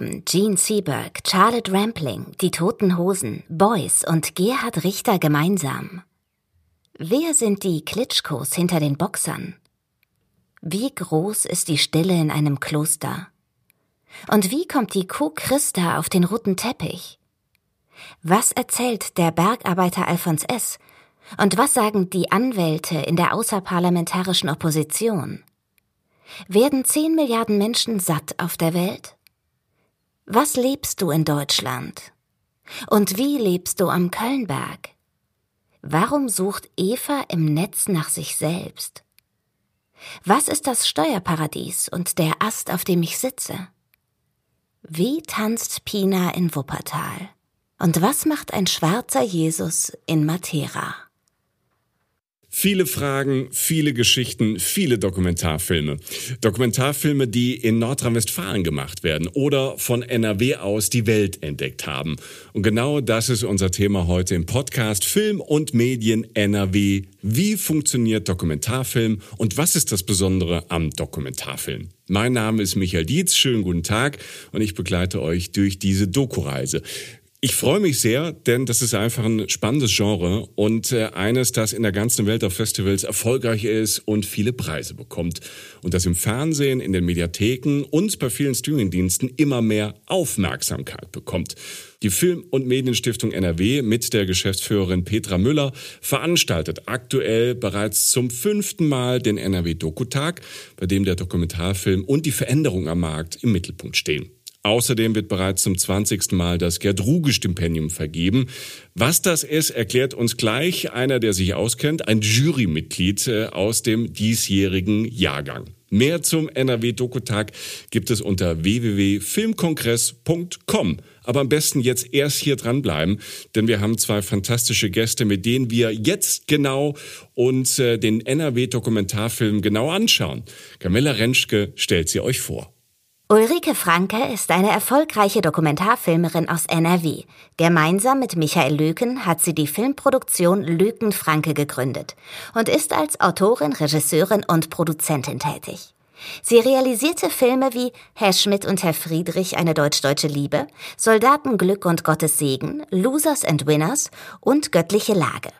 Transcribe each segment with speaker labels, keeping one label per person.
Speaker 1: Haben Gene Seberg, Charlotte Rampling, die Toten Hosen, Boys und Gerhard Richter gemeinsam? Wer sind die Klitschkos hinter den Boxern? Wie groß ist die Stille in einem Kloster? Und wie kommt die Kuh Christa auf den roten Teppich? Was erzählt der Bergarbeiter Alfons S. Und was sagen die Anwälte in der außerparlamentarischen Opposition? Werden zehn Milliarden Menschen satt auf der Welt? Was lebst du in Deutschland? Und wie lebst du am Kölnberg? Warum sucht Eva im Netz nach sich selbst? Was ist das Steuerparadies und der Ast, auf dem ich sitze? Wie tanzt Pina in Wuppertal? Und was macht ein schwarzer Jesus in Matera?
Speaker 2: Viele Fragen, viele Geschichten, viele Dokumentarfilme. Dokumentarfilme, die in Nordrhein-Westfalen gemacht werden oder von NRW aus die Welt entdeckt haben. Und genau das ist unser Thema heute im Podcast Film und Medien NRW. Wie funktioniert Dokumentarfilm und was ist das Besondere am Dokumentarfilm? Mein Name ist Michael Dietz, schönen guten Tag und ich begleite euch durch diese Doku-Reise. Ich freue mich sehr, denn das ist einfach ein spannendes Genre und äh, eines, das in der ganzen Welt auf Festivals erfolgreich ist und viele Preise bekommt. Und das im Fernsehen, in den Mediatheken und bei vielen Streamingdiensten immer mehr Aufmerksamkeit bekommt. Die Film- und Medienstiftung NRW mit der Geschäftsführerin Petra Müller veranstaltet aktuell bereits zum fünften Mal den NRW Dokutag, bei dem der Dokumentarfilm und die Veränderung am Markt im Mittelpunkt stehen. Außerdem wird bereits zum 20. Mal das Gerd-Ruge-Stipendium vergeben. Was das ist, erklärt uns gleich einer, der sich auskennt, ein Jurymitglied äh, aus dem diesjährigen Jahrgang. Mehr zum NRW-Dokutag gibt es unter www.filmkongress.com. Aber am besten jetzt erst hier dranbleiben, denn wir haben zwei fantastische Gäste, mit denen wir jetzt genau uns äh, den NRW-Dokumentarfilm genau anschauen. Camilla Rentschke stellt sie euch vor.
Speaker 1: Ulrike Franke ist eine erfolgreiche Dokumentarfilmerin aus NRW. Gemeinsam mit Michael Löken hat sie die Filmproduktion Löken Franke gegründet und ist als Autorin, Regisseurin und Produzentin tätig. Sie realisierte Filme wie Herr Schmidt und Herr Friedrich, eine deutsch-deutsche Liebe, Soldaten Glück und Gottes Segen, Losers and Winners und Göttliche Lage.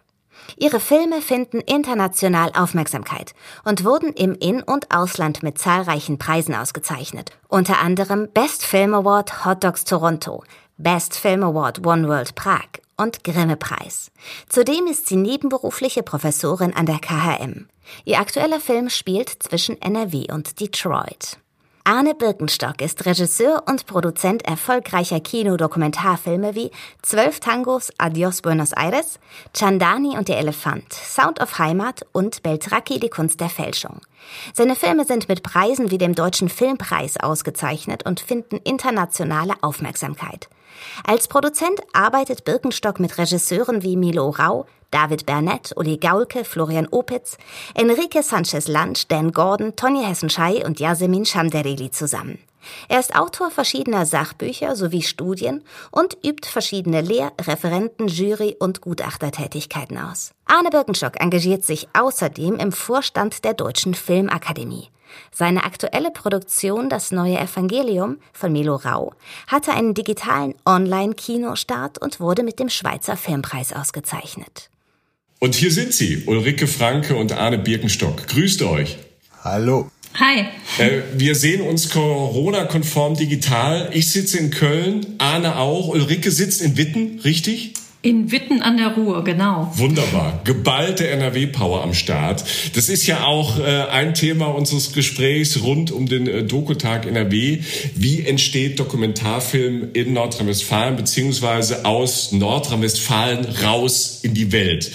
Speaker 1: Ihre Filme finden international Aufmerksamkeit und wurden im In- und Ausland mit zahlreichen Preisen ausgezeichnet. Unter anderem Best Film Award Hot Dogs Toronto, Best Film Award One World Prag und Grimme-Preis. Zudem ist sie nebenberufliche Professorin an der KHM. Ihr aktueller Film spielt zwischen NRW und Detroit. Arne Birkenstock ist Regisseur und Produzent erfolgreicher Kinodokumentarfilme wie Zwölf Tangos, Adios Buenos Aires, Chandani und der Elefant, Sound of Heimat und Beltracchi, die Kunst der Fälschung. Seine Filme sind mit Preisen wie dem Deutschen Filmpreis ausgezeichnet und finden internationale Aufmerksamkeit. Als Produzent arbeitet Birkenstock mit Regisseuren wie Milo Rau, David Bernett, Uli Gaulke, Florian Opitz, Enrique Sanchez Lange, Dan Gordon, Tony Hessenschei und Yasemin Shamdereli zusammen. Er ist Autor verschiedener Sachbücher sowie Studien und übt verschiedene Lehr-, Referenten-, Jury- und Gutachtertätigkeiten aus. Arne Birkenstock engagiert sich außerdem im Vorstand der Deutschen Filmakademie. Seine aktuelle Produktion Das neue Evangelium von Milo Rau hatte einen digitalen Online-Kinostart und wurde mit dem Schweizer Filmpreis ausgezeichnet.
Speaker 2: Und hier sind sie, Ulrike Franke und Arne Birkenstock. Grüßt euch.
Speaker 3: Hallo.
Speaker 4: Hi.
Speaker 2: Äh, wir sehen uns Corona-konform digital. Ich sitze in Köln, Arne auch. Ulrike sitzt in Witten, richtig?
Speaker 4: In Witten an der Ruhr, genau.
Speaker 2: Wunderbar. Geballte NRW-Power am Start. Das ist ja auch äh, ein Thema unseres Gesprächs rund um den äh, Dokutag NRW. Wie entsteht Dokumentarfilm in Nordrhein-Westfalen beziehungsweise aus Nordrhein-Westfalen raus in die Welt?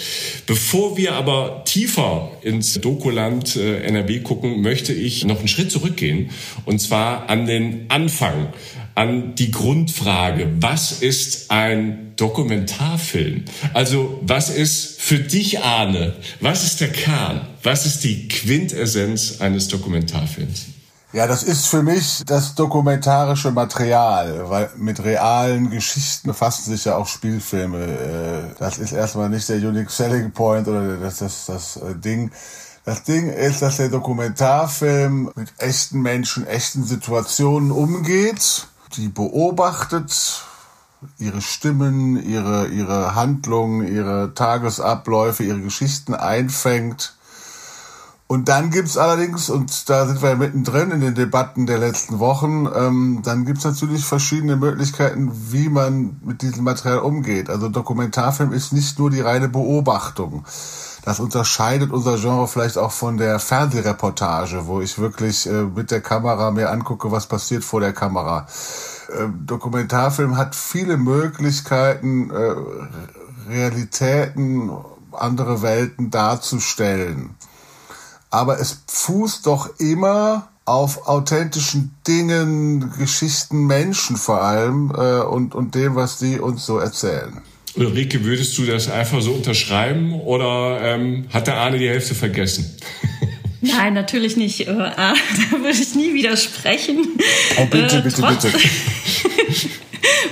Speaker 2: Bevor wir aber tiefer ins Dokuland äh, NRW gucken, möchte ich noch einen Schritt zurückgehen und zwar an den Anfang an die Grundfrage, was ist ein Dokumentarfilm? Also was ist für dich, Arne, was ist der Kern? Was ist die Quintessenz eines Dokumentarfilms?
Speaker 3: Ja, das ist für mich das dokumentarische Material, weil mit realen Geschichten befassen sich ja auch Spielfilme. Äh, das ist erstmal nicht der Unique Selling Point oder das, das, das äh, Ding. Das Ding ist, dass der Dokumentarfilm mit echten Menschen, echten Situationen umgeht die beobachtet, ihre Stimmen, ihre, ihre Handlungen, ihre Tagesabläufe, ihre Geschichten einfängt. Und dann gibt's allerdings, und da sind wir ja mittendrin in den Debatten der letzten Wochen, ähm, dann gibt's natürlich verschiedene Möglichkeiten, wie man mit diesem Material umgeht. Also Dokumentarfilm ist nicht nur die reine Beobachtung. Das unterscheidet unser Genre vielleicht auch von der Fernsehreportage, wo ich wirklich äh, mit der Kamera mir angucke, was passiert vor der Kamera. Äh, Dokumentarfilm hat viele Möglichkeiten, äh, Realitäten, andere Welten darzustellen. Aber es fußt doch immer auf authentischen Dingen, Geschichten, Menschen vor allem äh, und, und dem, was die uns so erzählen.
Speaker 2: Ulrike, würdest du das einfach so unterschreiben oder ähm, hat der Arne die Hälfte vergessen?
Speaker 4: Nein, natürlich nicht. Äh, da würde ich nie widersprechen.
Speaker 3: Oh, bitte, äh, bitte, bitte.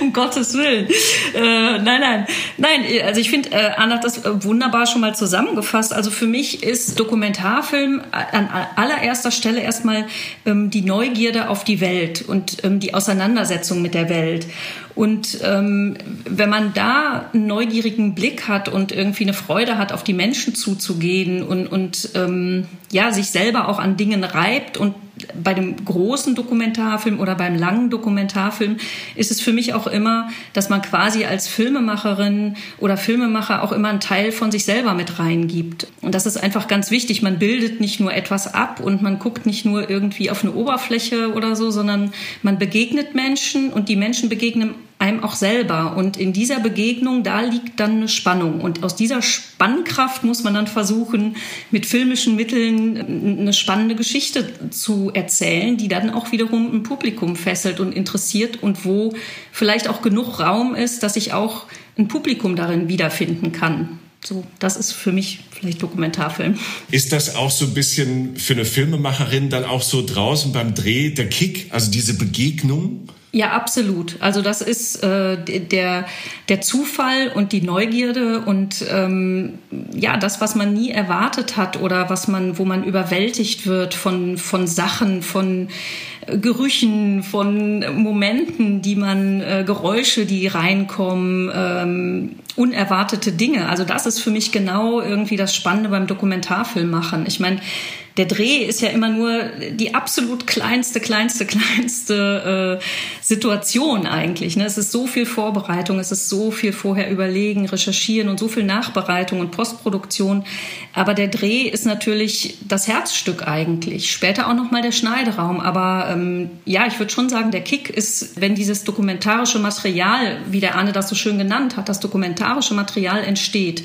Speaker 4: um Gottes Willen. Äh, nein, nein, nein. Also ich finde, äh, Anna hat das wunderbar schon mal zusammengefasst. Also für mich ist Dokumentarfilm an allererster Stelle erstmal ähm, die Neugierde auf die Welt und ähm, die Auseinandersetzung mit der Welt. Und ähm, wenn man da einen neugierigen Blick hat und irgendwie eine Freude hat, auf die Menschen zuzugehen und, und ähm, ja, sich selber auch an Dingen reibt und bei dem großen Dokumentarfilm oder beim langen Dokumentarfilm ist es für mich auch immer, dass man quasi als Filmemacherin oder Filmemacher auch immer einen Teil von sich selber mit reingibt. Und das ist einfach ganz wichtig. Man bildet nicht nur etwas ab und man guckt nicht nur irgendwie auf eine Oberfläche oder so, sondern man begegnet Menschen und die Menschen begegnen einem auch selber. Und in dieser Begegnung, da liegt dann eine Spannung. Und aus dieser Spannkraft muss man dann versuchen, mit filmischen Mitteln eine spannende Geschichte zu erzählen, die dann auch wiederum ein Publikum fesselt und interessiert und wo vielleicht auch genug Raum ist, dass ich auch ein Publikum darin wiederfinden kann. So, das ist für mich vielleicht Dokumentarfilm.
Speaker 2: Ist das auch so ein bisschen für eine Filmemacherin dann auch so draußen beim Dreh der Kick, also diese Begegnung?
Speaker 4: Ja, absolut. Also das ist äh, der, der Zufall und die Neugierde und ähm, ja, das, was man nie erwartet hat oder was man, wo man überwältigt wird von, von Sachen, von äh, Gerüchen, von Momenten, die man, äh, Geräusche, die reinkommen, ähm, unerwartete Dinge. Also das ist für mich genau irgendwie das Spannende beim Dokumentarfilm machen. Ich meine, der Dreh ist ja immer nur die absolut kleinste, kleinste, kleinste äh, Situation eigentlich. Ne? Es ist so viel Vorbereitung, es ist so viel vorher überlegen, recherchieren und so viel Nachbereitung und Postproduktion. Aber der Dreh ist natürlich das Herzstück eigentlich. Später auch noch mal der Schneideraum. Aber ähm, ja, ich würde schon sagen, der Kick ist, wenn dieses dokumentarische Material, wie der Arne das so schön genannt hat, das dokumentarische Material entsteht.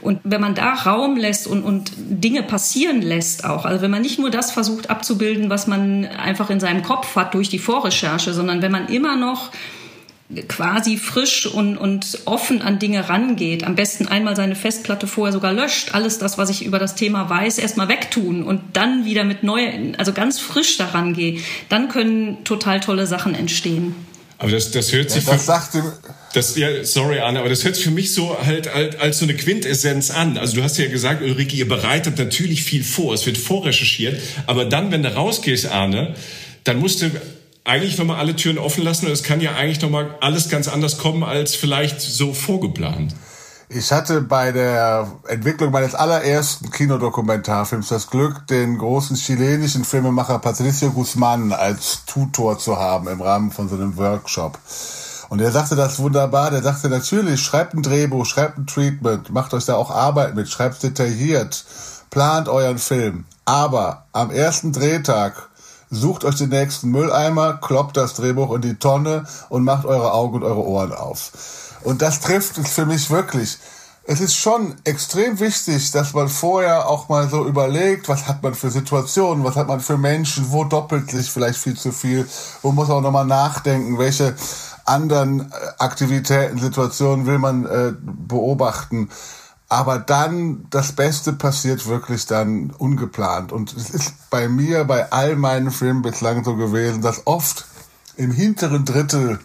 Speaker 4: Und wenn man da Raum lässt und, und Dinge passieren lässt auch, also wenn man nicht nur das versucht abzubilden, was man einfach in seinem Kopf hat durch die Vorrecherche, sondern wenn man immer noch quasi frisch und, und offen an Dinge rangeht. Am besten einmal seine Festplatte vorher sogar löscht, alles das, was ich über das Thema weiß, erstmal wegtun und dann wieder mit neu, also ganz frisch daran gehe. Dann können total tolle Sachen entstehen.
Speaker 2: Aber das, das hört sich.
Speaker 3: Ja, das sagte.
Speaker 2: Das, ja, sorry, Anne, aber das hört sich für mich so halt, halt als so eine Quintessenz an. Also du hast ja gesagt, Ulrike, ihr bereitet natürlich viel vor, es wird vorrecherchiert, aber dann, wenn du rausgehst, Arne, dann musst du eigentlich nochmal alle Türen offen lassen und es kann ja eigentlich nochmal alles ganz anders kommen als vielleicht so vorgeplant.
Speaker 3: Ich hatte bei der Entwicklung meines allerersten Kinodokumentarfilms das Glück, den großen chilenischen Filmemacher Patricio Guzman als Tutor zu haben im Rahmen von so einem Workshop. Und er sagte das wunderbar. Der sagte natürlich, schreibt ein Drehbuch, schreibt ein Treatment, macht euch da auch Arbeit mit, schreibt detailliert, plant euren Film. Aber am ersten Drehtag sucht euch den nächsten Mülleimer, kloppt das Drehbuch in die Tonne und macht eure Augen und eure Ohren auf. Und das trifft es für mich wirklich. Es ist schon extrem wichtig, dass man vorher auch mal so überlegt, was hat man für Situationen, was hat man für Menschen, wo doppelt sich vielleicht viel zu viel, wo muss man auch nochmal nachdenken, welche anderen äh, Aktivitäten, Situationen will man äh, beobachten. Aber dann, das Beste passiert wirklich dann ungeplant. Und es ist bei mir, bei all meinen Filmen bislang so gewesen, dass oft im hinteren Drittel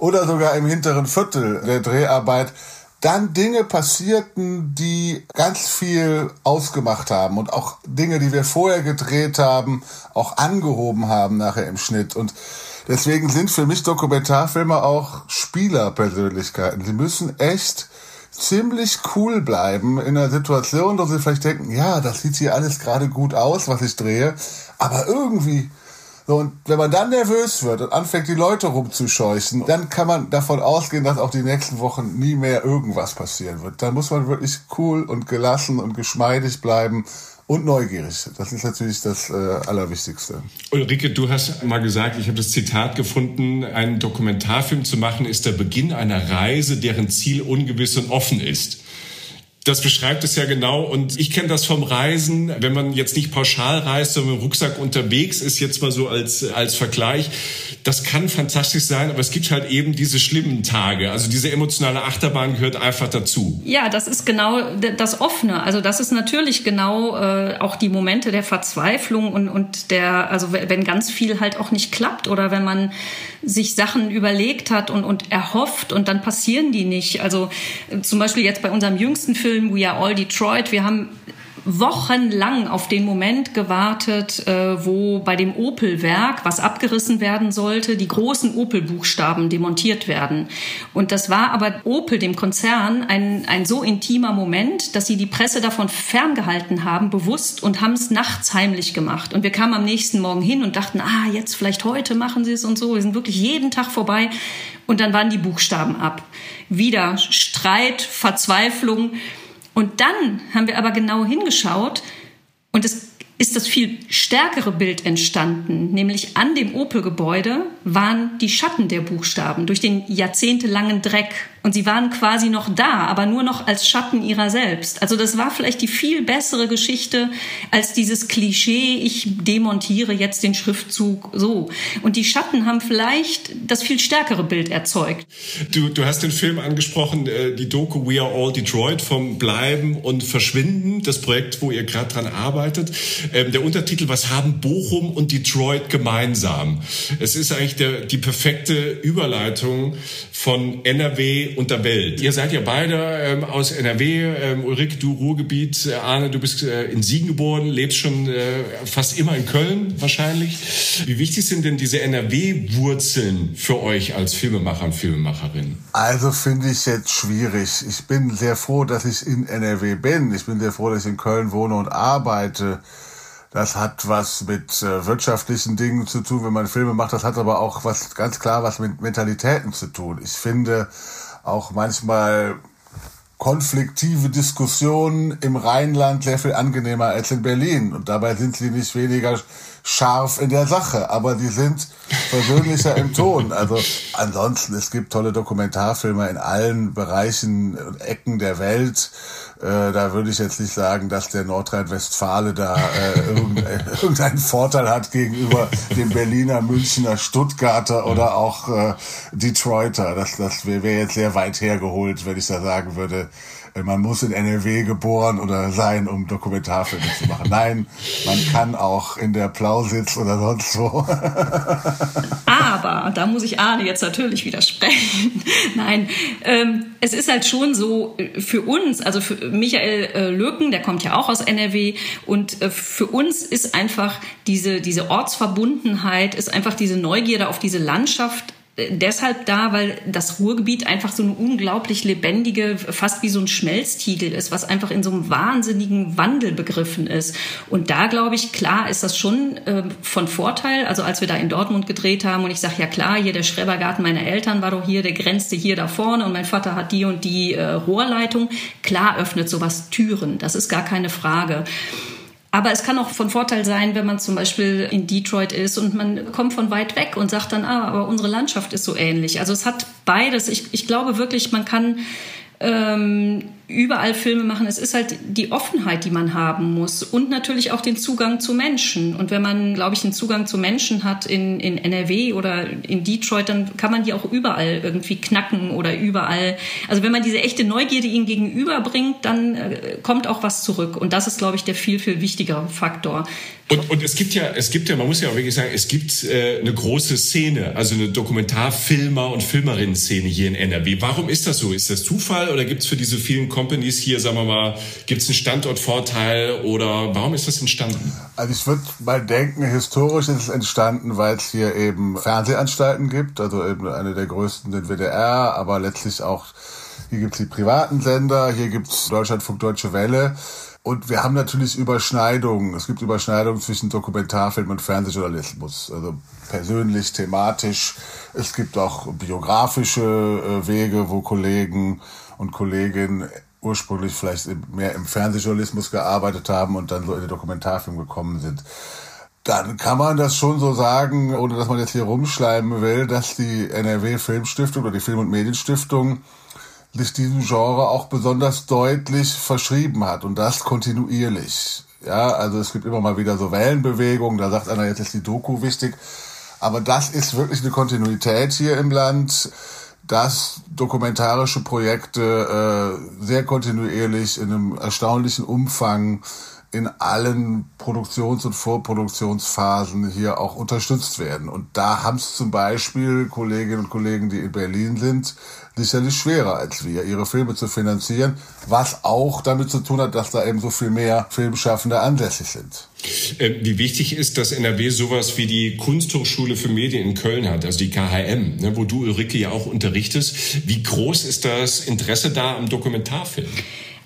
Speaker 3: oder sogar im hinteren Viertel der Dreharbeit dann Dinge passierten, die ganz viel ausgemacht haben und auch Dinge, die wir vorher gedreht haben, auch angehoben haben nachher im Schnitt. Und Deswegen sind für mich Dokumentarfilme auch Spielerpersönlichkeiten. Sie müssen echt ziemlich cool bleiben in einer Situation, wo sie vielleicht denken, ja, das sieht hier alles gerade gut aus, was ich drehe, aber irgendwie so, und wenn man dann nervös wird und anfängt, die Leute rumzuscheuchen, dann kann man davon ausgehen, dass auch die nächsten Wochen nie mehr irgendwas passieren wird. Da muss man wirklich cool und gelassen und geschmeidig bleiben und neugierig. Das ist natürlich das äh, Allerwichtigste.
Speaker 2: Ulrike, du hast mal gesagt, ich habe das Zitat gefunden, einen Dokumentarfilm zu machen ist der Beginn einer Reise, deren Ziel ungewiss und offen ist. Das beschreibt es ja genau. Und ich kenne das vom Reisen, wenn man jetzt nicht pauschal reist, sondern mit dem Rucksack unterwegs ist, jetzt mal so als, als Vergleich. Das kann fantastisch sein, aber es gibt halt eben diese schlimmen Tage. Also diese emotionale Achterbahn gehört einfach dazu.
Speaker 4: Ja, das ist genau das Offene. Also das ist natürlich genau äh, auch die Momente der Verzweiflung und, und der, also wenn ganz viel halt auch nicht klappt oder wenn man sich Sachen überlegt hat und, und erhofft und dann passieren die nicht. Also äh, zum Beispiel jetzt bei unserem jüngsten Film, Film We Are All Detroit. Wir haben wochenlang auf den Moment gewartet, äh, wo bei dem Opel-Werk, was abgerissen werden sollte, die großen Opel-Buchstaben demontiert werden. Und das war aber Opel, dem Konzern, ein, ein so intimer Moment, dass sie die Presse davon ferngehalten haben, bewusst, und haben es nachts heimlich gemacht. Und wir kamen am nächsten Morgen hin und dachten, ah, jetzt vielleicht heute machen sie es und so. Wir sind wirklich jeden Tag vorbei. Und dann waren die Buchstaben ab. Wieder Streit, Verzweiflung. Und dann haben wir aber genau hingeschaut und es ist das viel stärkere Bild entstanden, nämlich an dem Opel-Gebäude waren die Schatten der Buchstaben durch den jahrzehntelangen Dreck und sie waren quasi noch da, aber nur noch als Schatten ihrer selbst. Also das war vielleicht die viel bessere Geschichte als dieses Klischee, ich demontiere jetzt den Schriftzug so. Und die Schatten haben vielleicht das viel stärkere Bild erzeugt.
Speaker 2: Du, du hast den Film angesprochen, äh, die Doku We Are All Detroit vom Bleiben und Verschwinden, das Projekt, wo ihr gerade dran arbeitet. Ähm, der Untertitel, was haben Bochum und Detroit gemeinsam? Es ist eigentlich der, die perfekte Überleitung von NRW und der Welt. Ihr seid ja beide ähm, aus NRW. Ähm, Ulrike, du Ruhrgebiet. Äh, Arne, du bist äh, in Siegen geboren, lebst schon äh, fast immer in Köln wahrscheinlich. Wie wichtig sind denn diese NRW-Wurzeln für euch als Filmemacher und Filmemacherin?
Speaker 3: Also finde ich jetzt schwierig. Ich bin sehr froh, dass ich in NRW bin. Ich bin sehr froh, dass ich in Köln wohne und arbeite. Das hat was mit äh, wirtschaftlichen Dingen zu tun, wenn man Filme macht. Das hat aber auch was ganz klar was mit Mentalitäten zu tun. Ich finde, auch manchmal konfliktive Diskussionen im Rheinland sehr viel angenehmer als in Berlin. Und dabei sind sie nicht weniger scharf in der Sache, aber die sind persönlicher im Ton. Also ansonsten, es gibt tolle Dokumentarfilme in allen Bereichen und Ecken der Welt. Äh, da würde ich jetzt nicht sagen, dass der Nordrhein-Westfale da äh, irgendein, irgendeinen Vorteil hat gegenüber dem Berliner, Münchner, Stuttgarter oder auch äh, Detroiter. Das, das wäre wär jetzt sehr weit hergeholt, wenn ich da sagen würde, man muss in NRW geboren oder sein, um Dokumentarfilme zu machen. Nein, man kann auch in der Plausitz oder sonst wo.
Speaker 4: Aber, da muss ich Arne jetzt natürlich widersprechen. Nein, ähm, es ist halt schon so äh, für uns, also für Michael äh, Löken, der kommt ja auch aus NRW und äh, für uns ist einfach diese, diese Ortsverbundenheit, ist einfach diese Neugierde auf diese Landschaft deshalb da, weil das Ruhrgebiet einfach so eine unglaublich lebendige, fast wie so ein Schmelztiegel ist, was einfach in so einem wahnsinnigen Wandel begriffen ist. Und da glaube ich, klar ist das schon äh, von Vorteil. Also als wir da in Dortmund gedreht haben und ich sage, ja klar, hier der Schrebergarten meiner Eltern war doch hier, der grenzte hier da vorne und mein Vater hat die und die äh, Rohrleitung. Klar öffnet sowas Türen, das ist gar keine Frage. Aber es kann auch von Vorteil sein, wenn man zum Beispiel in Detroit ist und man kommt von weit weg und sagt dann, ah, aber unsere Landschaft ist so ähnlich. Also es hat beides. Ich, ich glaube wirklich, man kann ähm, überall Filme machen. Es ist halt die Offenheit, die man haben muss und natürlich auch den Zugang zu Menschen. Und wenn man, glaube ich, einen Zugang zu Menschen hat in, in NRW oder in Detroit, dann kann man die auch überall irgendwie knacken oder überall. Also wenn man diese echte Neugierde ihnen gegenüberbringt, dann äh, kommt auch was zurück. Und das ist, glaube ich, der viel, viel wichtigere Faktor.
Speaker 2: Und, und es gibt ja, es gibt ja, man muss ja auch wirklich sagen, es gibt äh, eine große Szene, also eine Dokumentarfilmer- und Filmerinnen-Szene hier in NRW. Warum ist das so? Ist das Zufall oder gibt es für diese vielen Companies hier, sagen wir mal, gibt es einen Standortvorteil oder warum ist das entstanden?
Speaker 3: Also ich würde mal denken, historisch ist es entstanden, weil es hier eben Fernsehanstalten gibt, also eben eine der größten den WDR, aber letztlich auch hier gibt es die privaten Sender, hier gibt es Deutschlandfunk Deutsche Welle. Und wir haben natürlich Überschneidungen. Es gibt Überschneidungen zwischen Dokumentarfilm und Fernsehjournalismus. Also persönlich, thematisch. Es gibt auch biografische äh, Wege, wo Kollegen und Kolleginnen ursprünglich vielleicht mehr im Fernsehjournalismus gearbeitet haben und dann so in den Dokumentarfilm gekommen sind. Dann kann man das schon so sagen, ohne dass man jetzt hier rumschleimen will, dass die NRW Filmstiftung oder die Film- und Medienstiftung sich diesem Genre auch besonders deutlich verschrieben hat und das kontinuierlich. Ja, also es gibt immer mal wieder so Wellenbewegungen, da sagt einer, jetzt ist die Doku wichtig. Aber das ist wirklich eine Kontinuität hier im Land, dass dokumentarische Projekte äh, sehr kontinuierlich in einem erstaunlichen Umfang in allen Produktions- und Vorproduktionsphasen hier auch unterstützt werden. Und da haben es zum Beispiel Kolleginnen und Kollegen, die in Berlin sind, sicherlich schwerer als wir, ihre Filme zu finanzieren, was auch damit zu tun hat, dass da eben so viel mehr Filmschaffende ansässig sind.
Speaker 2: Ähm, wie wichtig ist, dass NRW sowas wie die Kunsthochschule für Medien in Köln hat, also die KHM, ne, wo du Ulrike ja auch unterrichtest. Wie groß ist das Interesse da am Dokumentarfilm?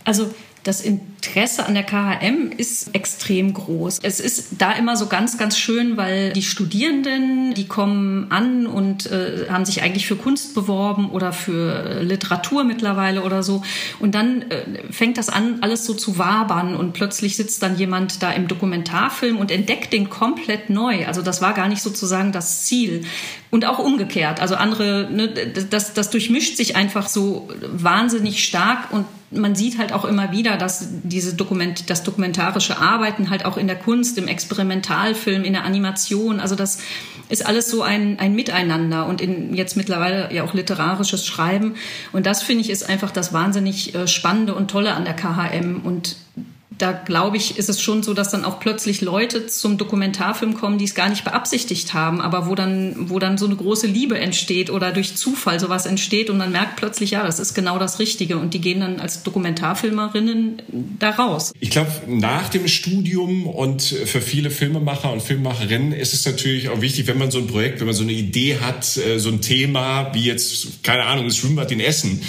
Speaker 4: Also das Interesse an der KHM ist extrem groß. Es ist da immer so ganz, ganz schön, weil die Studierenden, die kommen an und äh, haben sich eigentlich für Kunst beworben oder für Literatur mittlerweile oder so. Und dann äh, fängt das an, alles so zu wabern und plötzlich sitzt dann jemand da im Dokumentarfilm und entdeckt den komplett neu. Also das war gar nicht sozusagen das Ziel. Und auch umgekehrt. Also andere, ne, das, das durchmischt sich einfach so wahnsinnig stark und man sieht halt auch immer wieder, dass diese Dokument, das dokumentarische Arbeiten halt auch in der Kunst, im Experimentalfilm, in der Animation, also das ist alles so ein, ein Miteinander und in jetzt mittlerweile ja auch literarisches Schreiben. Und das finde ich ist einfach das wahnsinnig äh, Spannende und Tolle an der KHM und da glaube ich, ist es schon so, dass dann auch plötzlich Leute zum Dokumentarfilm kommen, die es gar nicht beabsichtigt haben, aber wo dann, wo dann so eine große Liebe entsteht oder durch Zufall sowas entsteht und man merkt plötzlich, ja, das ist genau das Richtige und die gehen dann als Dokumentarfilmerinnen da raus.
Speaker 2: Ich glaube, nach dem Studium und für viele Filmemacher und Filmemacherinnen ist es natürlich auch wichtig, wenn man so ein Projekt, wenn man so eine Idee hat, äh, so ein Thema wie jetzt, keine Ahnung, das Schwimmbad in Essen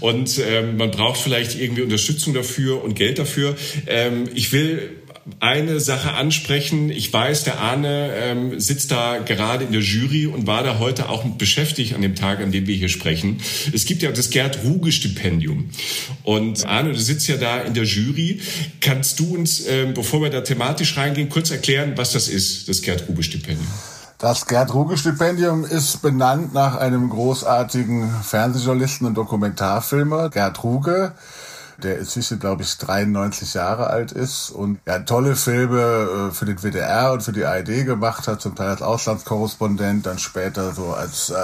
Speaker 2: und äh, man braucht vielleicht irgendwie Unterstützung dafür und Geld dafür ähm, ich will eine Sache ansprechen. Ich weiß, der Arne ähm, sitzt da gerade in der Jury und war da heute auch beschäftigt an dem Tag, an dem wir hier sprechen. Es gibt ja das Gerd Ruge Stipendium. Und Arne, du sitzt ja da in der Jury. Kannst du uns, ähm, bevor wir da thematisch reingehen, kurz erklären, was das ist, das Gerd Ruge Stipendium?
Speaker 3: Das Gerd Ruge Stipendium ist benannt nach einem großartigen Fernsehjournalisten und Dokumentarfilmer, Gerd Ruge der inzwischen, glaube ich, 93 Jahre alt ist und ja, tolle Filme äh, für den WDR und für die ARD gemacht hat, zum Teil als Auslandskorrespondent, dann später so als äh,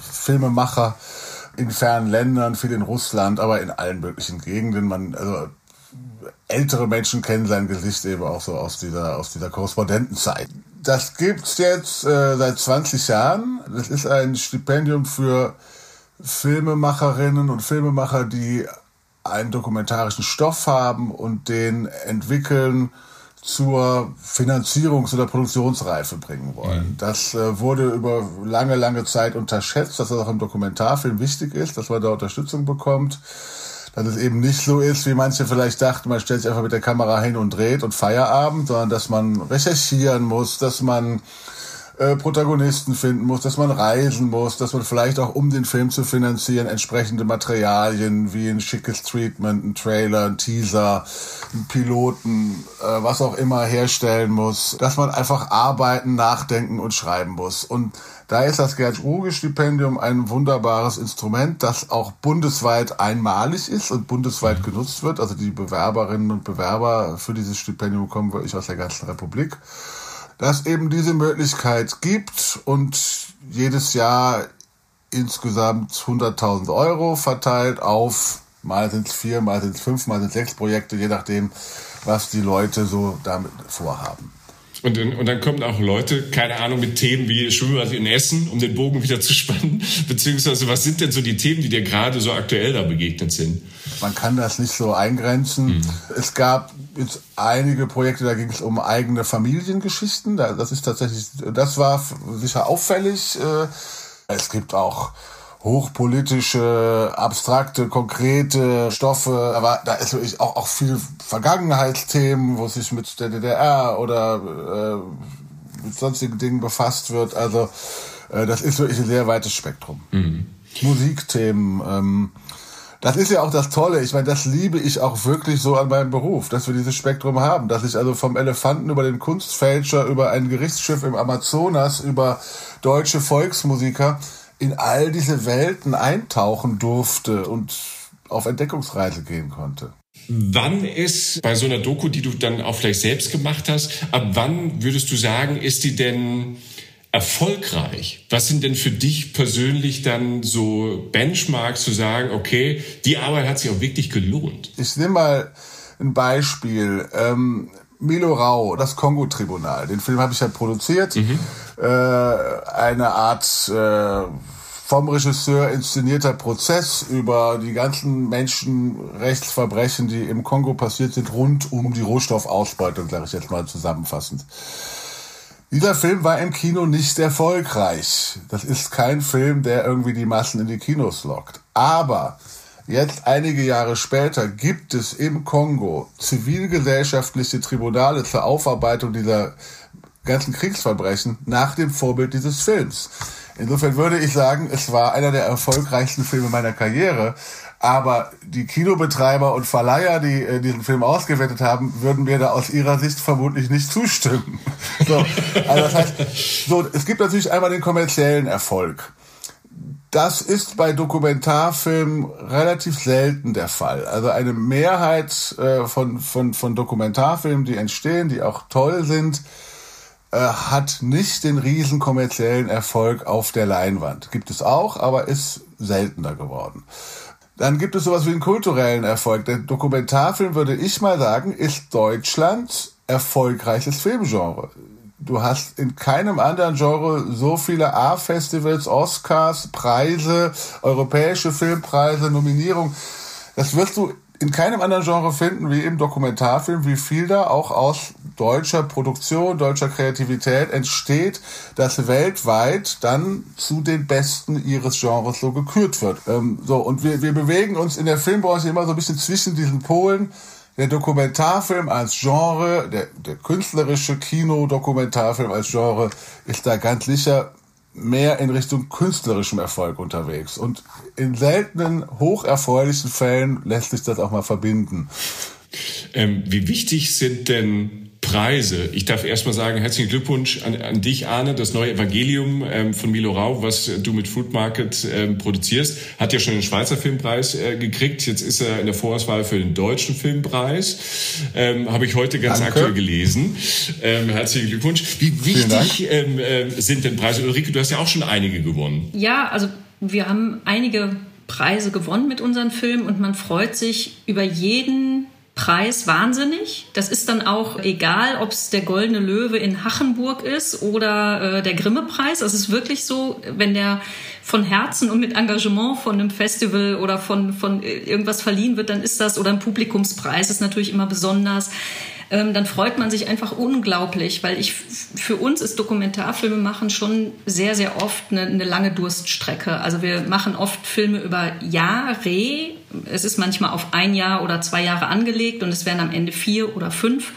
Speaker 3: Filmemacher in fernen Ländern, viel in Russland, aber in allen möglichen Gegenden. Man, also ältere Menschen kennen sein Gesicht eben auch so aus dieser, aus dieser Korrespondentenzeit. Das gibt's jetzt äh, seit 20 Jahren. Das ist ein Stipendium für Filmemacherinnen und Filmemacher, die einen dokumentarischen Stoff haben und den entwickeln zur Finanzierungs- oder Produktionsreife bringen wollen. Mhm. Das äh, wurde über lange, lange Zeit unterschätzt, dass das auch im Dokumentarfilm wichtig ist, dass man da Unterstützung bekommt. Dass es eben nicht so ist, wie manche vielleicht dachten, man stellt sich einfach mit der Kamera hin und dreht und Feierabend, sondern dass man recherchieren muss, dass man äh, Protagonisten finden muss, dass man reisen muss, dass man vielleicht auch, um den Film zu finanzieren, entsprechende Materialien wie ein schickes Treatment, ein Trailer, ein Teaser, ein Piloten, äh, was auch immer herstellen muss, dass man einfach arbeiten, nachdenken und schreiben muss. Und da ist das Gerd-Ruge-Stipendium ein wunderbares Instrument, das auch bundesweit einmalig ist und bundesweit mhm. genutzt wird. Also die Bewerberinnen und Bewerber für dieses Stipendium kommen wirklich aus der ganzen Republik dass eben diese Möglichkeit gibt und jedes Jahr insgesamt 100.000 Euro verteilt auf, mal sind es vier, mal sind es fünf, mal sind es sechs Projekte, je nachdem, was die Leute so damit vorhaben.
Speaker 2: Und, und dann kommen auch Leute, keine Ahnung, mit Themen wie Schwimmbad in Essen, um den Bogen wieder zu spannen. Beziehungsweise, was sind denn so die Themen, die dir gerade so aktuell da begegnet sind?
Speaker 3: man kann das nicht so eingrenzen. Mhm. Es gab jetzt einige Projekte, da ging es um eigene Familiengeschichten. Das ist tatsächlich, das war sicher auffällig. Äh, es gibt auch hochpolitische, abstrakte, konkrete Stoffe, aber da ist wirklich auch, auch viel Vergangenheitsthemen, wo sich mit der DDR oder äh, mit sonstigen Dingen befasst wird. Also äh, das ist wirklich ein sehr weites Spektrum. Mhm. Musikthemen, ähm, das ist ja auch das Tolle. Ich meine, das liebe ich auch wirklich so an meinem Beruf, dass wir dieses Spektrum haben, dass ich also vom Elefanten über den Kunstfälscher, über ein Gerichtsschiff im Amazonas, über deutsche Volksmusiker in all diese Welten eintauchen durfte und auf Entdeckungsreise gehen konnte.
Speaker 2: Wann ist bei so einer Doku, die du dann auch vielleicht selbst gemacht hast, ab wann würdest du sagen, ist die denn erfolgreich? Was sind denn für dich persönlich dann so Benchmarks zu sagen, okay, die Arbeit hat sich auch wirklich gelohnt?
Speaker 3: Ich nehme mal ein Beispiel. Ähm, Milo Rau, das Kongo-Tribunal. Den Film habe ich ja produziert. Mhm. Äh, eine Art äh, vom Regisseur inszenierter Prozess über die ganzen Menschenrechtsverbrechen, die im Kongo passiert sind, rund um die Rohstoffausbeutung, sage ich jetzt mal zusammenfassend. Dieser Film war im Kino nicht erfolgreich. Das ist kein Film, der irgendwie die Massen in die Kinos lockt. Aber Jetzt, einige Jahre später, gibt es im Kongo zivilgesellschaftliche Tribunale zur Aufarbeitung dieser ganzen Kriegsverbrechen nach dem Vorbild dieses Films. Insofern würde ich sagen, es war einer der erfolgreichsten Filme meiner Karriere. Aber die Kinobetreiber und Verleiher, die äh, diesen Film ausgewertet haben, würden mir da aus ihrer Sicht vermutlich nicht zustimmen. So, also das heißt, so, es gibt natürlich einmal den kommerziellen Erfolg. Das ist bei Dokumentarfilmen relativ selten der Fall. Also eine Mehrheit äh, von, von, von Dokumentarfilmen, die entstehen, die auch toll sind, äh, hat nicht den riesen kommerziellen Erfolg auf der Leinwand. Gibt es auch, aber ist seltener geworden. Dann gibt es sowas wie einen kulturellen Erfolg. Der Dokumentarfilm, würde ich mal sagen, ist Deutschlands erfolgreiches Filmgenre du hast in keinem anderen Genre so viele A-Festivals, Oscars, Preise, europäische Filmpreise, Nominierungen. Das wirst du in keinem anderen Genre finden wie im Dokumentarfilm, wie viel da auch aus deutscher Produktion, deutscher Kreativität entsteht, dass weltweit dann zu den Besten ihres Genres so gekürt wird. Ähm, so, und wir, wir bewegen uns in der Filmbranche immer so ein bisschen zwischen diesen Polen der Dokumentarfilm als Genre, der, der künstlerische Kino-Dokumentarfilm als Genre ist da ganz sicher mehr in Richtung künstlerischem Erfolg unterwegs. Und in seltenen, hocherfreulichen Fällen lässt sich das auch mal verbinden.
Speaker 2: Ähm, wie wichtig sind denn Preise. Ich darf erstmal sagen, herzlichen Glückwunsch an, an dich, Arne. Das neue Evangelium ähm, von Milo Rau, was du mit Food Market ähm, produzierst, hat ja schon den Schweizer Filmpreis äh, gekriegt. Jetzt ist er in der Vorauswahl für den deutschen Filmpreis. Ähm, Habe ich heute ganz Danke. aktuell gelesen. Ähm, herzlichen Glückwunsch. Wie wichtig ähm, äh, sind denn Preise? Ulrike, du hast ja auch schon einige gewonnen.
Speaker 4: Ja, also wir haben einige Preise gewonnen mit unseren Filmen und man freut sich über jeden Preis wahnsinnig. Das ist dann auch egal, ob es der Goldene Löwe in Hachenburg ist oder äh, der Grimme-Preis. Das ist wirklich so, wenn der von Herzen und mit Engagement von einem Festival oder von, von irgendwas verliehen wird, dann ist das, oder ein Publikumspreis ist natürlich immer besonders ähm, dann freut man sich einfach unglaublich, weil ich für uns ist Dokumentarfilme machen schon sehr, sehr oft eine, eine lange Durststrecke. Also wir machen oft Filme über Jahre. Es ist manchmal auf ein Jahr oder zwei Jahre angelegt und es werden am Ende vier oder fünf.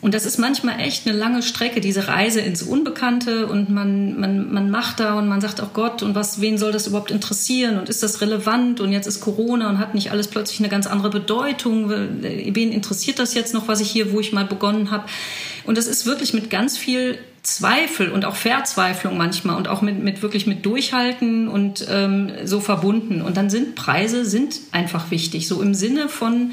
Speaker 4: Und das ist manchmal echt eine lange Strecke, diese Reise ins Unbekannte. Und man, man, man macht da und man sagt, oh Gott, und was, wen soll das überhaupt interessieren? Und ist das relevant? Und jetzt ist Corona und hat nicht alles plötzlich eine ganz andere Bedeutung, wen interessiert das jetzt noch, was ich hier, wo ich mal begonnen habe. Und das ist wirklich mit ganz viel Zweifel und auch Verzweiflung manchmal und auch mit, mit wirklich mit Durchhalten und ähm, so verbunden. Und dann sind Preise sind einfach wichtig, so im Sinne von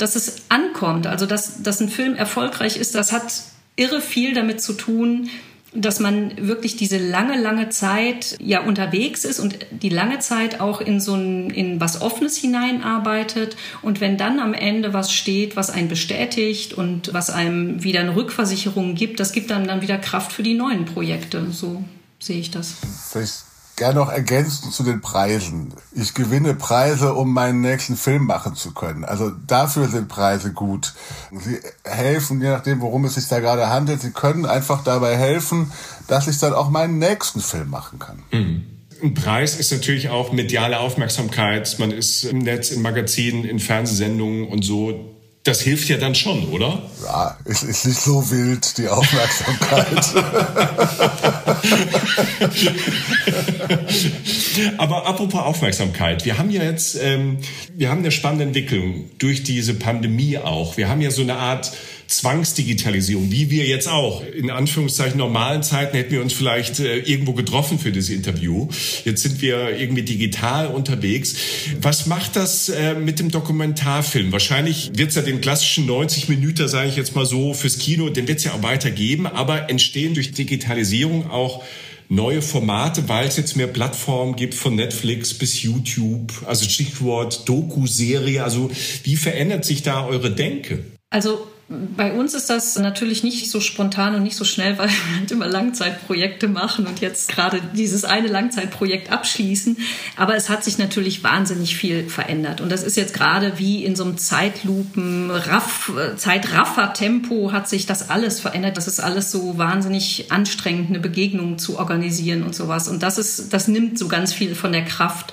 Speaker 4: dass es ankommt, also dass, dass ein Film erfolgreich ist, das hat irre viel damit zu tun, dass man wirklich diese lange, lange Zeit ja unterwegs ist und die lange Zeit auch in so ein, in was Offenes hineinarbeitet. Und wenn dann am Ende was steht, was einen bestätigt und was einem wieder eine Rückversicherung gibt, das gibt dann dann wieder Kraft für die neuen Projekte. So sehe ich das.
Speaker 3: Vielleicht gerne noch ergänzen zu den Preisen. Ich gewinne Preise, um meinen nächsten Film machen zu können. Also dafür sind Preise gut. Sie helfen, je nachdem, worum es sich da gerade handelt, sie können einfach dabei helfen, dass ich dann auch meinen nächsten Film machen kann.
Speaker 2: Mhm. Ein Preis ist natürlich auch mediale Aufmerksamkeit. Man ist im Netz, in Magazinen, in Fernsehsendungen und so das hilft ja dann schon, oder?
Speaker 3: Ja, es ist nicht so wild, die Aufmerksamkeit.
Speaker 2: Aber apropos Aufmerksamkeit, wir haben ja jetzt, ähm, wir haben eine spannende Entwicklung durch diese Pandemie auch. Wir haben ja so eine Art Zwangsdigitalisierung, wie wir jetzt auch. In Anführungszeichen normalen Zeiten hätten wir uns vielleicht äh, irgendwo getroffen für das Interview. Jetzt sind wir irgendwie digital unterwegs. Was macht das äh, mit dem Dokumentarfilm? Wahrscheinlich wird es ja den klassischen 90 Minuten, sage ich jetzt mal so, fürs Kino, den wird es ja auch weitergeben, aber entstehen durch Digitalisierung auch neue Formate, weil es jetzt mehr Plattformen gibt von Netflix bis YouTube, also Stichwort Doku-Serie. Also wie verändert sich da eure Denke?
Speaker 4: Also bei uns ist das natürlich nicht so spontan und nicht so schnell, weil wir halt immer Langzeitprojekte machen und jetzt gerade dieses eine Langzeitprojekt abschließen. Aber es hat sich natürlich wahnsinnig viel verändert. Und das ist jetzt gerade wie in so einem Zeitlupen, Raff, Zeitraffer-Tempo hat sich das alles verändert. Das ist alles so wahnsinnig anstrengend, eine Begegnung zu organisieren und sowas. Und das ist, das nimmt so ganz viel von der Kraft.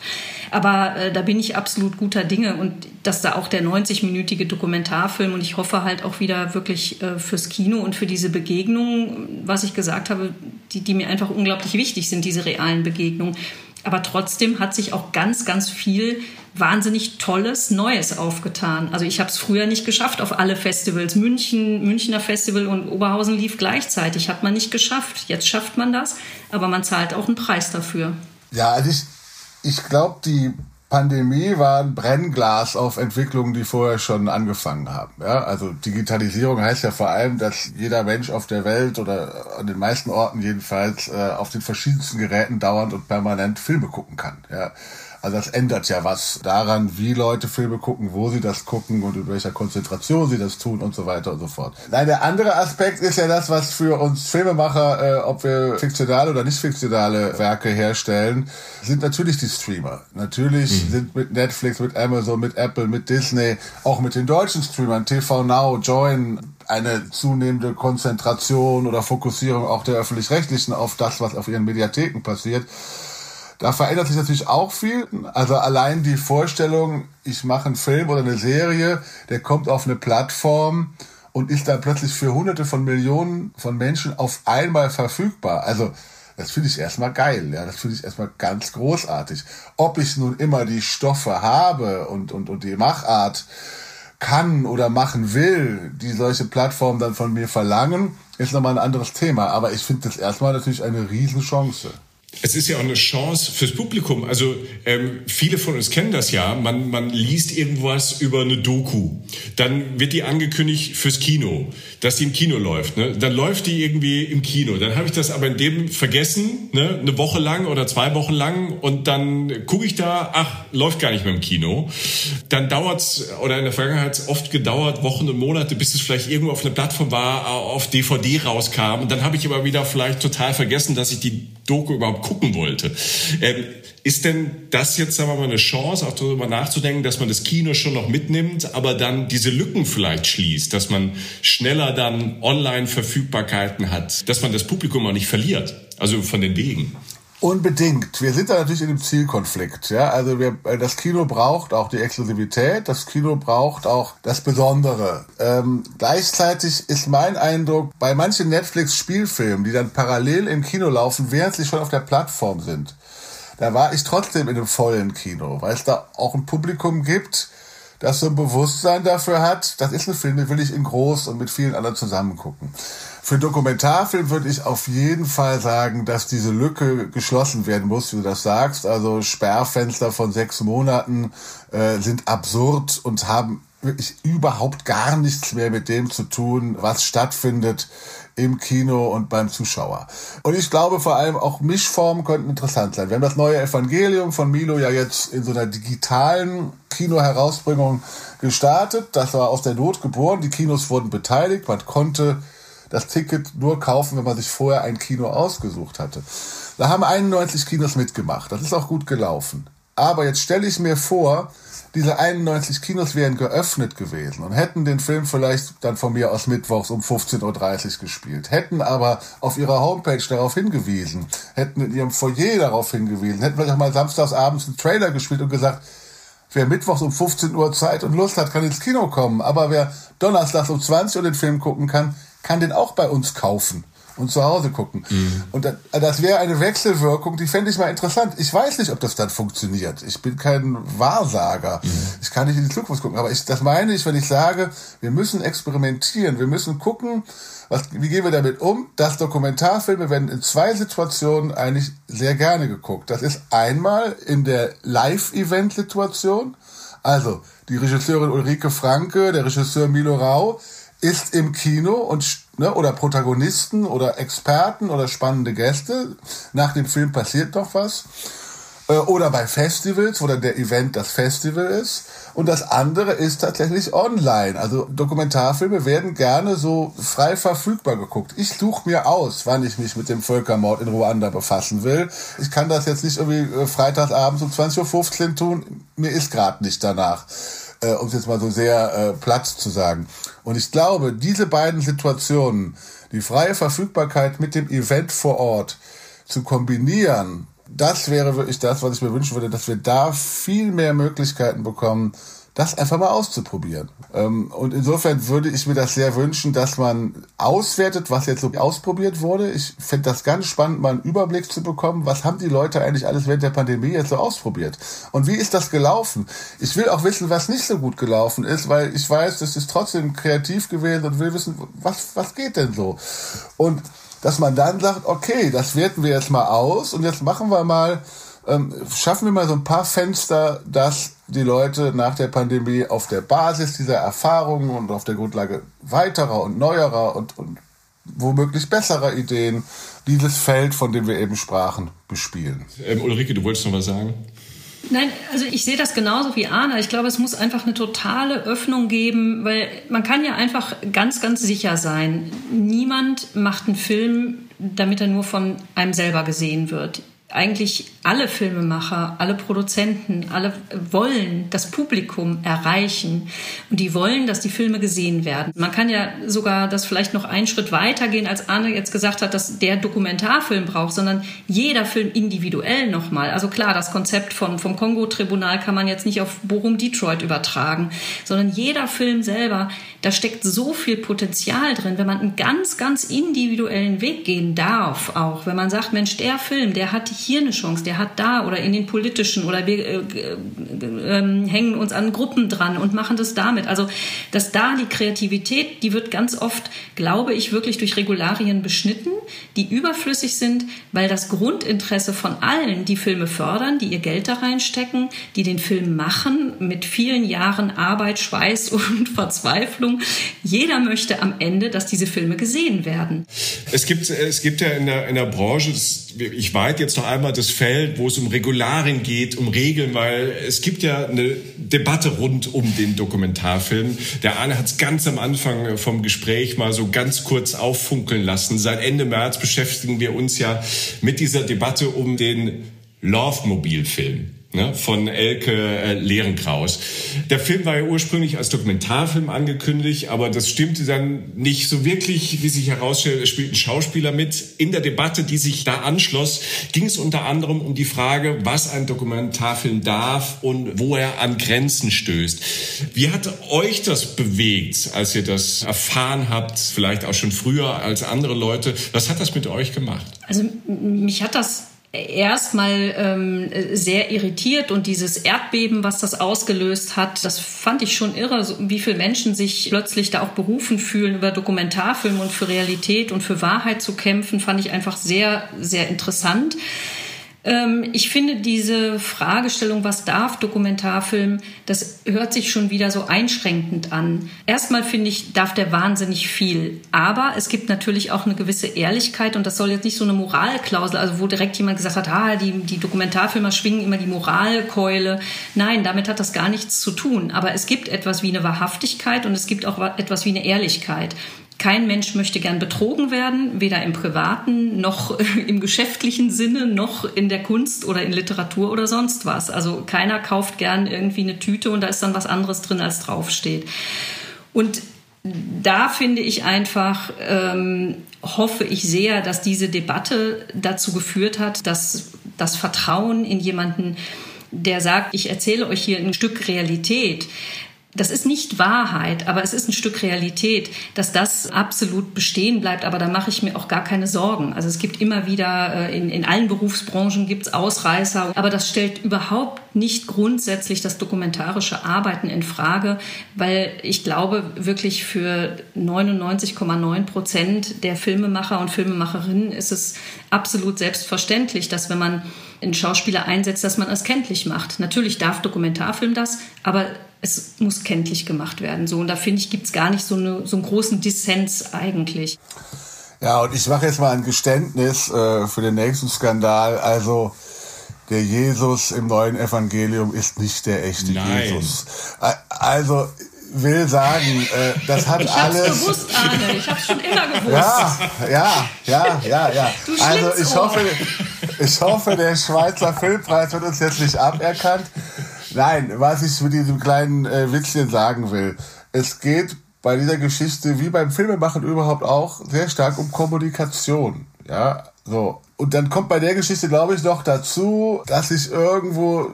Speaker 4: Aber äh, da bin ich absolut guter Dinge und dass da auch der 90-minütige Dokumentarfilm und ich hoffe halt auch wieder wirklich äh, fürs Kino und für diese Begegnungen, was ich gesagt habe, die, die mir einfach unglaublich wichtig sind, diese realen Begegnungen. Aber trotzdem hat sich auch ganz, ganz viel wahnsinnig Tolles, Neues aufgetan. Also ich habe es früher nicht geschafft auf alle Festivals. München, Münchner Festival und Oberhausen lief gleichzeitig. Hat man nicht geschafft. Jetzt schafft man das, aber man zahlt auch einen Preis dafür.
Speaker 3: Ja, also ich, ich glaube, die Pandemie war ein Brennglas auf Entwicklungen, die vorher schon angefangen haben. Ja, also Digitalisierung heißt ja vor allem, dass jeder Mensch auf der Welt oder an den meisten Orten jedenfalls äh, auf den verschiedensten Geräten dauernd und permanent Filme gucken kann. Ja. Also das ändert ja was daran, wie Leute Filme gucken, wo sie das gucken und in welcher Konzentration sie das tun und so weiter und so fort. Nein, der andere Aspekt ist ja das, was für uns Filmemacher, äh, ob wir fiktionale oder nicht fiktionale Werke herstellen, sind natürlich die Streamer. Natürlich mhm. sind mit Netflix, mit Amazon, mit Apple, mit Disney, auch mit den deutschen Streamern, TV Now, Join, eine zunehmende Konzentration oder Fokussierung auch der öffentlich-rechtlichen auf das, was auf ihren Mediatheken passiert. Da verändert sich natürlich auch viel. Also allein die Vorstellung, ich mache einen Film oder eine Serie, der kommt auf eine Plattform und ist dann plötzlich für hunderte von Millionen von Menschen auf einmal verfügbar. Also das finde ich erstmal geil, ja, das finde ich erstmal ganz großartig. Ob ich nun immer die Stoffe habe und, und, und die Machart kann oder machen will, die solche Plattformen dann von mir verlangen, ist nochmal ein anderes Thema. Aber ich finde das erstmal natürlich eine Riesenchance
Speaker 2: es ist ja auch eine Chance fürs Publikum. Also ähm, viele von uns kennen das ja. Man, man liest irgendwas über eine Doku. Dann wird die angekündigt fürs Kino, dass die im Kino läuft. Ne? Dann läuft die irgendwie im Kino. Dann habe ich das aber in dem vergessen, ne? eine Woche lang oder zwei Wochen lang. Und dann gucke ich da, ach, läuft gar nicht mehr im Kino. Dann dauert's oder in der Vergangenheit oft gedauert, Wochen und Monate, bis es vielleicht irgendwo auf einer Plattform war, auf DVD rauskam. Und dann habe ich aber wieder vielleicht total vergessen, dass ich die Doku überhaupt gucken wollte. Ähm, ist denn das jetzt, sagen wir mal, eine Chance, auch darüber nachzudenken, dass man das Kino schon noch mitnimmt, aber dann diese Lücken vielleicht schließt, dass man schneller dann Online-Verfügbarkeiten hat, dass man das Publikum auch nicht verliert, also von den Wegen?
Speaker 3: Unbedingt. Wir sind da natürlich in einem Zielkonflikt. Ja, also wir, äh, das Kino braucht auch die Exklusivität. Das Kino braucht auch das Besondere. Ähm, gleichzeitig ist mein Eindruck bei manchen Netflix-Spielfilmen, die dann parallel im Kino laufen, während sie schon auf der Plattform sind, da war ich trotzdem in einem vollen Kino, weil es da auch ein Publikum gibt, das so ein Bewusstsein dafür hat. Das ist ein Film, den will ich in groß und mit vielen anderen zusammen gucken. Für Dokumentarfilm würde ich auf jeden Fall sagen, dass diese Lücke geschlossen werden muss, wie du das sagst. Also Sperrfenster von sechs Monaten äh, sind absurd und haben wirklich überhaupt gar nichts mehr mit dem zu tun, was stattfindet im Kino und beim Zuschauer. Und ich glaube vor allem auch Mischformen könnten interessant sein. Wir haben das neue Evangelium von Milo ja jetzt in so einer digitalen Kino-Herausbringung gestartet. Das war aus der Not geboren. Die Kinos wurden beteiligt. Man konnte das Ticket nur kaufen, wenn man sich vorher ein Kino ausgesucht hatte. Da haben 91 Kinos mitgemacht. Das ist auch gut gelaufen. Aber jetzt stelle ich mir vor, diese 91 Kinos wären geöffnet gewesen und hätten den Film vielleicht dann von mir aus mittwochs um 15.30 Uhr gespielt, hätten aber auf ihrer Homepage darauf hingewiesen, hätten in ihrem Foyer darauf hingewiesen, hätten vielleicht auch mal samstags abends einen Trailer gespielt und gesagt, wer mittwochs um 15 Uhr Zeit und Lust hat, kann ins Kino kommen, aber wer donnerstags um 20 Uhr den Film gucken kann, kann den auch bei uns kaufen und zu Hause gucken. Mhm. Und das, das wäre eine Wechselwirkung, die fände ich mal interessant. Ich weiß nicht, ob das dann funktioniert. Ich bin kein Wahrsager. Mhm. Ich kann nicht in die Zukunft gucken. Aber ich, das meine ich, wenn ich sage, wir müssen experimentieren. Wir müssen gucken, was, wie gehen wir damit um? Das Dokumentarfilme werden in zwei Situationen eigentlich sehr gerne geguckt. Das ist einmal in der Live-Event-Situation. Also, die Regisseurin Ulrike Franke, der Regisseur Milo Rau, ist im Kino und ne, oder Protagonisten oder Experten oder spannende Gäste. Nach dem Film passiert doch was. Äh, oder bei Festivals, wo dann der Event das Festival ist. Und das andere ist tatsächlich online. Also Dokumentarfilme werden gerne so frei verfügbar geguckt. Ich suche mir aus, wann ich mich mit dem Völkermord in Ruanda befassen will. Ich kann das jetzt nicht irgendwie äh, freitagsabends um 20.15 Uhr tun. Mir ist gerade nicht danach äh, um es jetzt mal so sehr äh, platt zu sagen. Und ich glaube, diese beiden Situationen, die freie Verfügbarkeit mit dem Event vor Ort zu kombinieren, das wäre wirklich das, was ich mir wünschen würde, dass wir da viel mehr Möglichkeiten bekommen, das einfach mal auszuprobieren. Ähm, und insofern würde ich mir das sehr wünschen, dass man auswertet, was jetzt so ausprobiert wurde. Ich fände das ganz spannend, mal einen Überblick zu bekommen, was haben die Leute eigentlich alles während der Pandemie jetzt so ausprobiert? Und wie ist das gelaufen? Ich will auch wissen, was nicht so gut gelaufen ist, weil ich weiß, das ist trotzdem kreativ gewesen und will wissen, was, was geht denn so? Und dass man dann sagt, okay, das werten wir jetzt mal aus und jetzt machen wir mal ähm, schaffen wir mal so ein paar Fenster, dass die Leute nach der Pandemie auf der Basis dieser Erfahrungen und auf der Grundlage weiterer und neuerer und, und womöglich besserer Ideen dieses Feld, von dem wir eben sprachen, bespielen.
Speaker 2: Ähm, Ulrike, du wolltest noch was sagen?
Speaker 4: Nein, also ich sehe das genauso wie Arne. Ich glaube, es muss einfach eine totale Öffnung geben, weil man kann ja einfach ganz, ganz sicher sein, niemand macht einen Film, damit er nur von einem selber gesehen wird eigentlich alle Filmemacher, alle Produzenten, alle wollen das Publikum erreichen und die wollen, dass die Filme gesehen werden. Man kann ja sogar das vielleicht noch einen Schritt weiter gehen, als Arne jetzt gesagt hat, dass der Dokumentarfilm braucht, sondern jeder Film individuell nochmal. Also klar, das Konzept von, vom Kongo-Tribunal kann man jetzt nicht auf Bochum Detroit übertragen, sondern jeder Film selber, da steckt so viel Potenzial drin, wenn man einen ganz, ganz individuellen Weg gehen darf, auch wenn man sagt, Mensch, der Film, der hat hier eine Chance, der hat da oder in den politischen oder wir äh, äh, hängen uns an Gruppen dran und machen das damit. Also, dass da die Kreativität, die wird ganz oft, glaube ich, wirklich durch Regularien beschnitten, die überflüssig sind, weil das Grundinteresse von allen, die Filme fördern, die ihr Geld da reinstecken, die den Film machen, mit vielen Jahren Arbeit, Schweiß und Verzweiflung, jeder möchte am Ende, dass diese Filme gesehen werden.
Speaker 2: Es gibt, es gibt ja in der, in der Branche, ich weite jetzt noch einmal das Feld, wo es um Regularien geht, um Regeln, weil es gibt ja eine Debatte rund um den Dokumentarfilm. Der Arne hat es ganz am Anfang vom Gespräch mal so ganz kurz auffunkeln lassen. Seit Ende März beschäftigen wir uns ja mit dieser Debatte um den Love-Mobil-Film ne, von Elke äh, Lehrenkraus. Der Film war ja ursprünglich als Dokumentarfilm angekündigt, aber das stimmte dann nicht so wirklich, wie sich herausstellt, es spielt ein Schauspieler mit. In der Debatte, die sich da anschloss, ging es unter anderem um die Frage, was ein Dokumentarfilm darf und wo er an Grenzen stößt. Wie hat euch das bewegt, als ihr das erfahren habt, vielleicht auch schon früher als andere Leute? Was hat das mit euch gemacht?
Speaker 4: Also mich hat das erstmal ähm, sehr irritiert und dieses Erdbeben, was das ausgelöst hat, das fand ich schon irre, wie viele Menschen sich plötzlich da auch berufen fühlen, über Dokumentarfilme und für Realität und für Wahrheit zu kämpfen, fand ich einfach sehr, sehr interessant. Ähm, ich finde diese Fragestellung, was darf Dokumentarfilm, das hört sich schon wieder so einschränkend an. Erstmal finde ich, darf der wahnsinnig viel. Aber es gibt natürlich auch eine gewisse Ehrlichkeit und das soll jetzt nicht so eine Moralklausel, also wo direkt jemand gesagt hat, ah, die, die Dokumentarfilmer schwingen immer die Moralkeule. Nein, damit hat das gar nichts zu tun. Aber es gibt etwas wie eine Wahrhaftigkeit und es gibt auch etwas wie eine Ehrlichkeit. Kein Mensch möchte gern betrogen werden, weder im privaten noch im geschäftlichen Sinne, noch in der Kunst oder in Literatur oder sonst was. Also keiner kauft gern irgendwie eine Tüte und da ist dann was anderes drin, als draufsteht. Und da finde ich einfach, ähm, hoffe ich sehr, dass diese Debatte dazu geführt hat, dass das Vertrauen in jemanden, der sagt, ich erzähle euch hier ein Stück Realität, das ist nicht Wahrheit, aber es ist ein Stück Realität, dass das absolut bestehen bleibt. Aber da mache ich mir auch gar keine Sorgen. Also es gibt immer wieder, äh, in, in allen Berufsbranchen gibt es Ausreißer, aber das stellt überhaupt nicht grundsätzlich das dokumentarische Arbeiten in Frage, weil ich glaube wirklich für 99,9 Prozent der Filmemacher und Filmemacherinnen ist es absolut selbstverständlich, dass wenn man einen Schauspieler einsetzt, dass man es kenntlich macht. Natürlich darf Dokumentarfilm das, aber es muss kenntlich gemacht werden. So, und da finde ich, gibt es gar nicht so, eine, so einen großen Dissens eigentlich.
Speaker 3: Ja, und ich mache jetzt mal ein Geständnis äh, für den nächsten Skandal. Also, der Jesus im neuen Evangelium ist nicht der echte Nein. Jesus. Also, will sagen, äh, das hat
Speaker 4: ich
Speaker 3: alles.
Speaker 4: Ich hab's gewusst, Arne. Ich hab's schon immer gewusst.
Speaker 3: Ja, ja, ja, ja, ja.
Speaker 4: Du
Speaker 3: also ich hoffe, ich hoffe, der Schweizer Filmpreis wird uns jetzt nicht aberkannt. Nein, was ich mit diesem kleinen äh, Witzchen sagen will, es geht bei dieser Geschichte wie beim Filmemachen überhaupt auch sehr stark um Kommunikation. Ja, so. Und dann kommt bei der Geschichte, glaube ich, noch dazu, dass sich irgendwo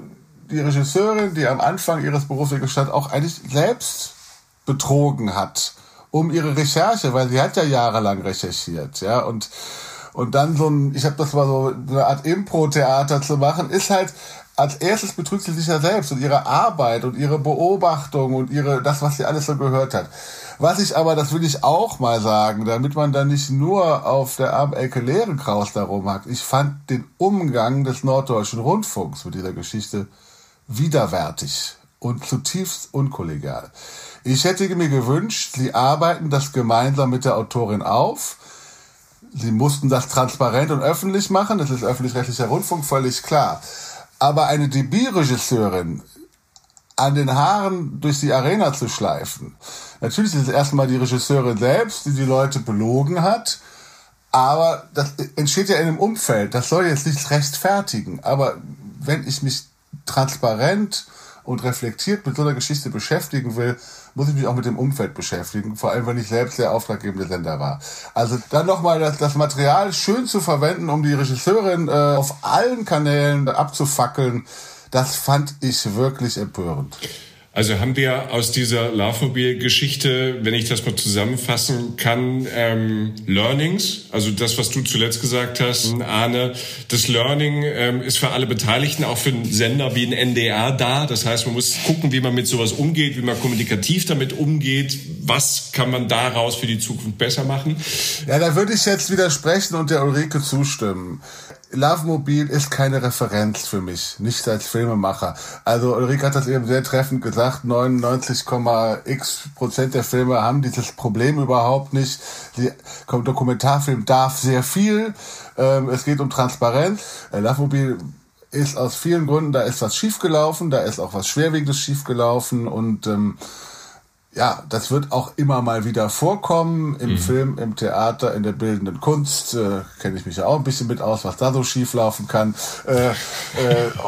Speaker 3: die Regisseurin, die am Anfang ihres Berufsweges stand, auch eigentlich selbst betrogen hat um ihre Recherche, weil sie hat ja jahrelang recherchiert, ja, und und dann so ein, ich habe das mal so eine Art Impro-Theater zu machen, ist halt als erstes betrügt sie sich ja selbst und ihre Arbeit und ihre Beobachtung und ihre das, was sie alles so gehört hat. Was ich aber, das will ich auch mal sagen, damit man dann nicht nur auf der armen Ecke Lehrenkraus darum hat. Ich fand den Umgang des Norddeutschen Rundfunks mit dieser Geschichte widerwärtig und zutiefst unkollegial. Ich hätte mir gewünscht, sie arbeiten das gemeinsam mit der Autorin auf. Sie mussten das transparent und öffentlich machen. Das ist öffentlich-rechtlicher Rundfunk, völlig klar. Aber eine Debütregisseurin an den Haaren durch die Arena zu schleifen. Natürlich ist es erstmal die Regisseurin selbst, die die Leute belogen hat. Aber das entsteht ja in einem Umfeld. Das soll jetzt nicht rechtfertigen. Aber wenn ich mich transparent und reflektiert mit so einer Geschichte beschäftigen will, muss ich mich auch mit dem Umfeld beschäftigen, vor allem wenn ich selbst der auftraggebende Sender war. Also dann nochmal das, das Material schön zu verwenden, um die Regisseurin äh, auf allen Kanälen abzufackeln, das fand ich wirklich empörend.
Speaker 2: Also haben wir aus dieser Laufmobil-Geschichte, wenn ich das mal zusammenfassen kann, ähm, Learnings, also das, was du zuletzt gesagt hast, Arne, das Learning ähm, ist für alle Beteiligten, auch für einen Sender wie ein NDR da. Das heißt, man muss gucken, wie man mit sowas umgeht, wie man kommunikativ damit umgeht, was kann man daraus für die Zukunft besser machen.
Speaker 3: Ja, da würde ich jetzt widersprechen und der Ulrike zustimmen. Love Mobil ist keine Referenz für mich, nicht als Filmemacher. Also Ulrike hat das eben sehr treffend gesagt, 99,x Prozent der Filme haben dieses Problem überhaupt nicht. Die Dokumentarfilm darf sehr viel, ähm, es geht um Transparenz. Äh, Love Mobil ist aus vielen Gründen, da ist was schiefgelaufen, da ist auch was Schwerwiegendes schiefgelaufen und ähm, ja, das wird auch immer mal wieder vorkommen im mhm. Film, im Theater, in der bildenden Kunst. Äh, Kenne ich mich ja auch ein bisschen mit aus, was da so schief laufen kann. Äh, äh,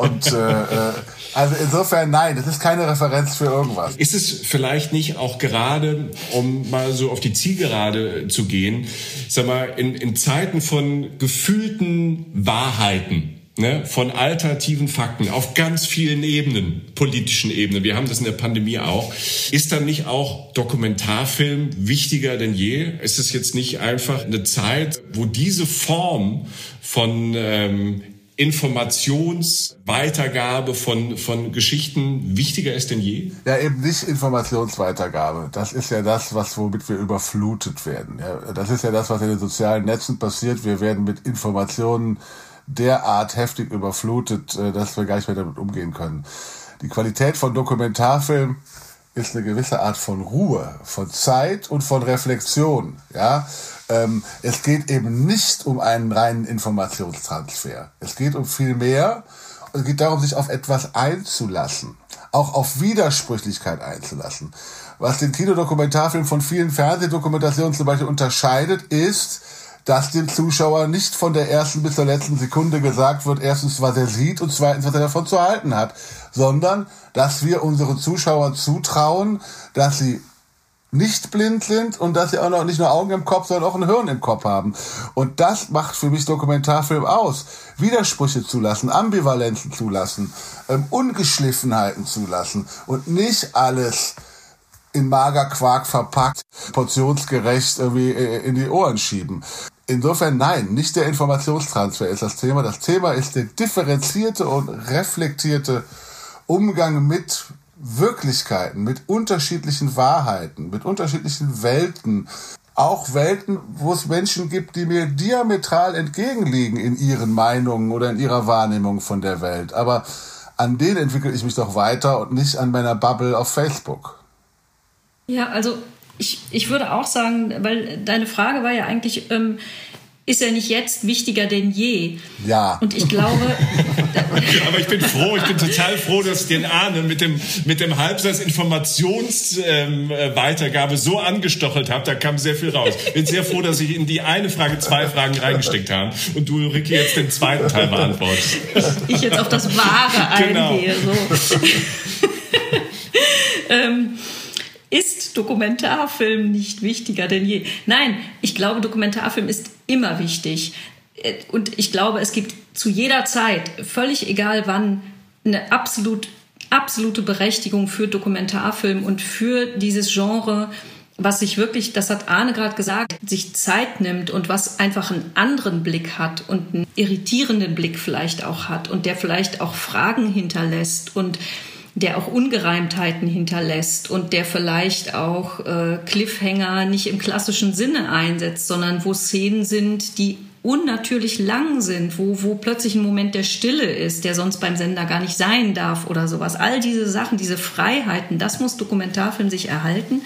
Speaker 3: und äh, äh, also insofern nein, das ist keine Referenz für irgendwas.
Speaker 2: Ist es vielleicht nicht auch gerade, um mal so auf die Zielgerade zu gehen, sag mal, in, in Zeiten von gefühlten Wahrheiten, ne, von alternativen Fakten auf ganz vielen Ebenen, politischen Ebenen, wir haben das in der Pandemie auch, ist dann nicht auch Dokumentarfilm wichtiger denn je? Ist es jetzt nicht einfach eine Zeit, wo diese Form von ähm, Informationsweitergabe von, von Geschichten wichtiger ist denn je?
Speaker 3: Ja, eben nicht Informationsweitergabe. Das ist ja das, was, womit wir überflutet werden. Ja, das ist ja das, was in den sozialen Netzen passiert. Wir werden mit Informationen derart heftig überflutet, äh, dass wir gar nicht mehr damit umgehen können. Die Qualität von Dokumentarfilm ist eine gewisse Art von Ruhe, von Zeit und von Reflexion. Ja, ähm, es geht eben nicht um einen reinen Informationstransfer. Es geht um viel mehr. Es geht darum, sich auf etwas einzulassen auch auf Widersprüchlichkeit einzulassen. Was den Kinodokumentarfilm von vielen Fernsehdokumentationen zum Beispiel unterscheidet, ist, dass dem Zuschauer nicht von der ersten bis zur letzten Sekunde gesagt wird, erstens, was er sieht und zweitens, was er davon zu halten hat, sondern dass wir unseren Zuschauern zutrauen, dass sie nicht blind sind und dass sie auch noch nicht nur Augen im Kopf, sondern auch ein Hirn im Kopf haben. Und das macht für mich Dokumentarfilm aus. Widersprüche zulassen, Ambivalenzen zulassen, ähm, Ungeschliffenheiten zulassen und nicht alles in Magerquark verpackt, portionsgerecht irgendwie äh, in die Ohren schieben. Insofern nein, nicht der Informationstransfer ist das Thema. Das Thema ist der differenzierte und reflektierte Umgang mit Wirklichkeiten, mit unterschiedlichen Wahrheiten, mit unterschiedlichen Welten. Auch Welten, wo es Menschen gibt, die mir diametral entgegenliegen in ihren Meinungen oder in ihrer Wahrnehmung von der Welt. Aber an denen entwickle ich mich doch weiter und nicht an meiner Bubble auf Facebook.
Speaker 4: Ja, also ich, ich würde auch sagen, weil deine Frage war ja eigentlich, ähm, ist er nicht jetzt wichtiger denn je?
Speaker 3: Ja.
Speaker 4: Und ich glaube.
Speaker 2: Aber ich bin froh, ich bin total froh, dass den Arne mit dem, mit dem Halbsatz Informationsweitergabe ähm, so angestochelt habe. Da kam sehr viel raus. Bin sehr froh, dass ich in die eine Frage zwei Fragen reingesteckt habe und du, Ricky, jetzt den zweiten Teil beantwortest.
Speaker 4: Ich jetzt auf das Wahre genau. eingehe. So. ähm, ist Dokumentarfilm nicht wichtiger denn je? Nein, ich glaube, Dokumentarfilm ist immer wichtig. Äh, und ich glaube, es gibt zu jeder Zeit, völlig egal wann, eine absolut, absolute Berechtigung für Dokumentarfilm und für dieses Genre, was sich wirklich, das hat Arne gerade gesagt, sich Zeit nimmt und was einfach einen anderen Blick hat und einen irritierenden Blick vielleicht auch hat und der vielleicht auch Fragen hinterlässt und der auch Ungereimtheiten hinterlässt und der vielleicht auch äh, Cliffhanger nicht im klassischen Sinne einsetzt, sondern wo Szenen sind, die unnatürlich lang sind, wo, wo plötzlich ein Moment der Stille ist, der sonst beim Sender gar nicht sein darf oder sowas. All diese Sachen, diese Freiheiten, das muss Dokumentarfilm sich erhalten.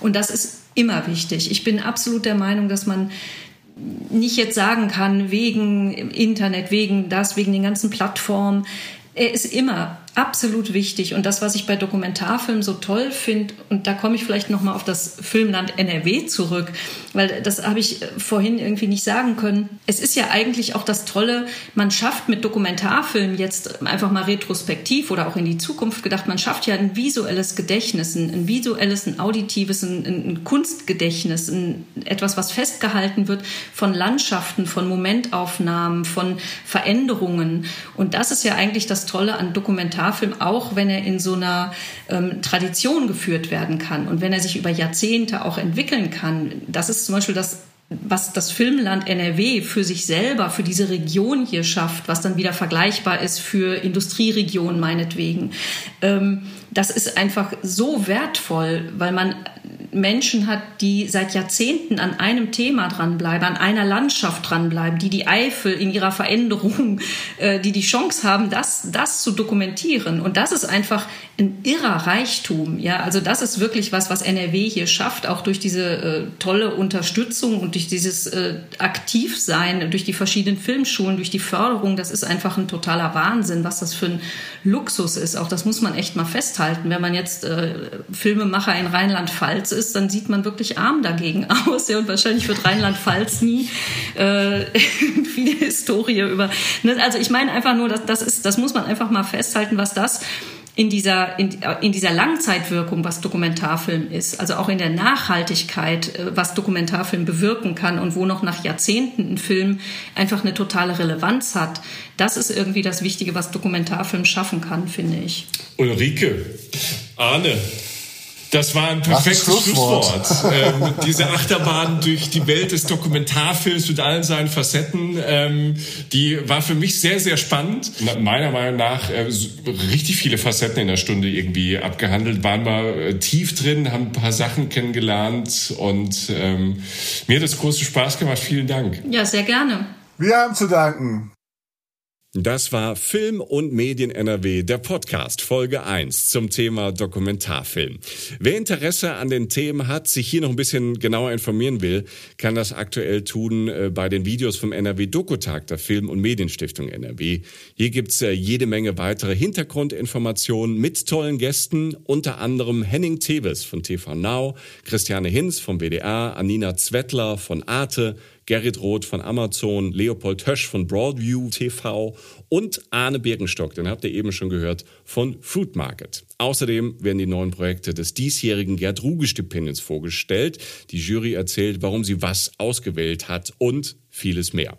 Speaker 4: Und das ist immer wichtig. Ich bin absolut der Meinung, dass man nicht jetzt sagen kann, wegen Internet, wegen das, wegen den ganzen Plattformen. Er ist immer absolut wichtig und das, was ich bei Dokumentarfilmen so toll finde, und da komme ich vielleicht nochmal auf das Filmland NRW zurück, weil das habe ich vorhin irgendwie nicht sagen können. Es ist ja eigentlich auch das Tolle, man schafft mit Dokumentarfilmen jetzt einfach mal retrospektiv oder auch in die Zukunft gedacht, man schafft ja ein visuelles Gedächtnis, ein, ein visuelles, ein auditives, ein, ein Kunstgedächtnis, ein, etwas, was festgehalten wird von Landschaften, von Momentaufnahmen, von Veränderungen. Und das ist ja eigentlich das Tolle an Dokumentarfilmen Dokumentarfilm, auch wenn er in so einer ähm, Tradition geführt werden kann und wenn er sich über Jahrzehnte auch entwickeln kann. Das ist zum Beispiel das was das Filmland NRW für sich selber, für diese Region hier schafft, was dann wieder vergleichbar ist für Industrieregionen meinetwegen. Ähm, das ist einfach so wertvoll, weil man Menschen hat, die seit Jahrzehnten an einem Thema dranbleiben, an einer Landschaft dranbleiben, die die Eifel in ihrer Veränderung, äh, die die Chance haben, das, das zu dokumentieren. Und das ist einfach ein irrer Reichtum. Ja, also das ist wirklich was, was NRW hier schafft, auch durch diese äh, tolle Unterstützung und durch dieses äh, Aktivsein, durch die verschiedenen Filmschulen, durch die Förderung. Das ist einfach ein totaler Wahnsinn, was das für ein Luxus ist. Auch das muss man echt mal festhalten. Wenn man jetzt äh, Filmemacher in Rheinland-Pfalz ist, dann sieht man wirklich arm dagegen aus. Ja, und wahrscheinlich wird Rheinland-Pfalz nie äh, viele Historie über. Ne? Also ich meine einfach nur, dass das ist, das muss man einfach mal festhalten, was das in dieser, in, in dieser Langzeitwirkung, was Dokumentarfilm ist, also auch in der Nachhaltigkeit, äh, was Dokumentarfilm bewirken kann und wo noch nach Jahrzehnten ein Film einfach eine totale Relevanz hat, das ist irgendwie das Wichtige, was Dokumentarfilm schaffen kann, finde ich.
Speaker 2: Ulrike, Arne, das war ein perfektes Schlusswort. Schlusswort. ähm, diese Achterbahn durch die Welt des Dokumentarfilms mit allen seinen Facetten, ähm, die war für mich sehr, sehr spannend. Meiner Meinung nach äh, richtig viele Facetten in der Stunde irgendwie abgehandelt, waren mal äh, tief drin, haben ein paar Sachen kennengelernt und ähm, mir hat es großen Spaß gemacht. Vielen Dank.
Speaker 4: Ja, sehr gerne.
Speaker 3: Wir haben zu danken.
Speaker 2: Das war Film und Medien NRW, der Podcast Folge 1 zum Thema Dokumentarfilm. Wer Interesse an den Themen hat, sich hier noch ein bisschen genauer informieren will, kann das aktuell tun äh, bei den Videos vom NRW Dokutag der Film- und Medienstiftung NRW. Hier gibt's äh, jede Menge weitere Hintergrundinformationen mit tollen Gästen, unter anderem Henning Teves von TV Now, Christiane Hinz vom WDR, Anina Zwettler von Arte, Gerrit Roth von Amazon, Leopold Hösch von Broadview TV und Arne Birkenstock, den habt ihr eben schon gehört, von Fruit Market. Außerdem werden die neuen Projekte des diesjährigen Gerd Ruge Stipendiums vorgestellt. Die Jury erzählt, warum sie was ausgewählt hat und vieles mehr.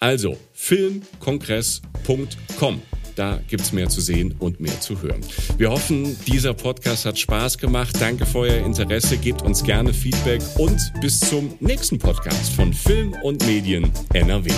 Speaker 2: Also filmkongress.com. Da gibt's mehr zu sehen und mehr zu hören. Wir hoffen, dieser Podcast hat Spaß gemacht. Danke für euer Interesse. Gebt uns gerne Feedback und bis zum nächsten Podcast von Film und Medien NRW.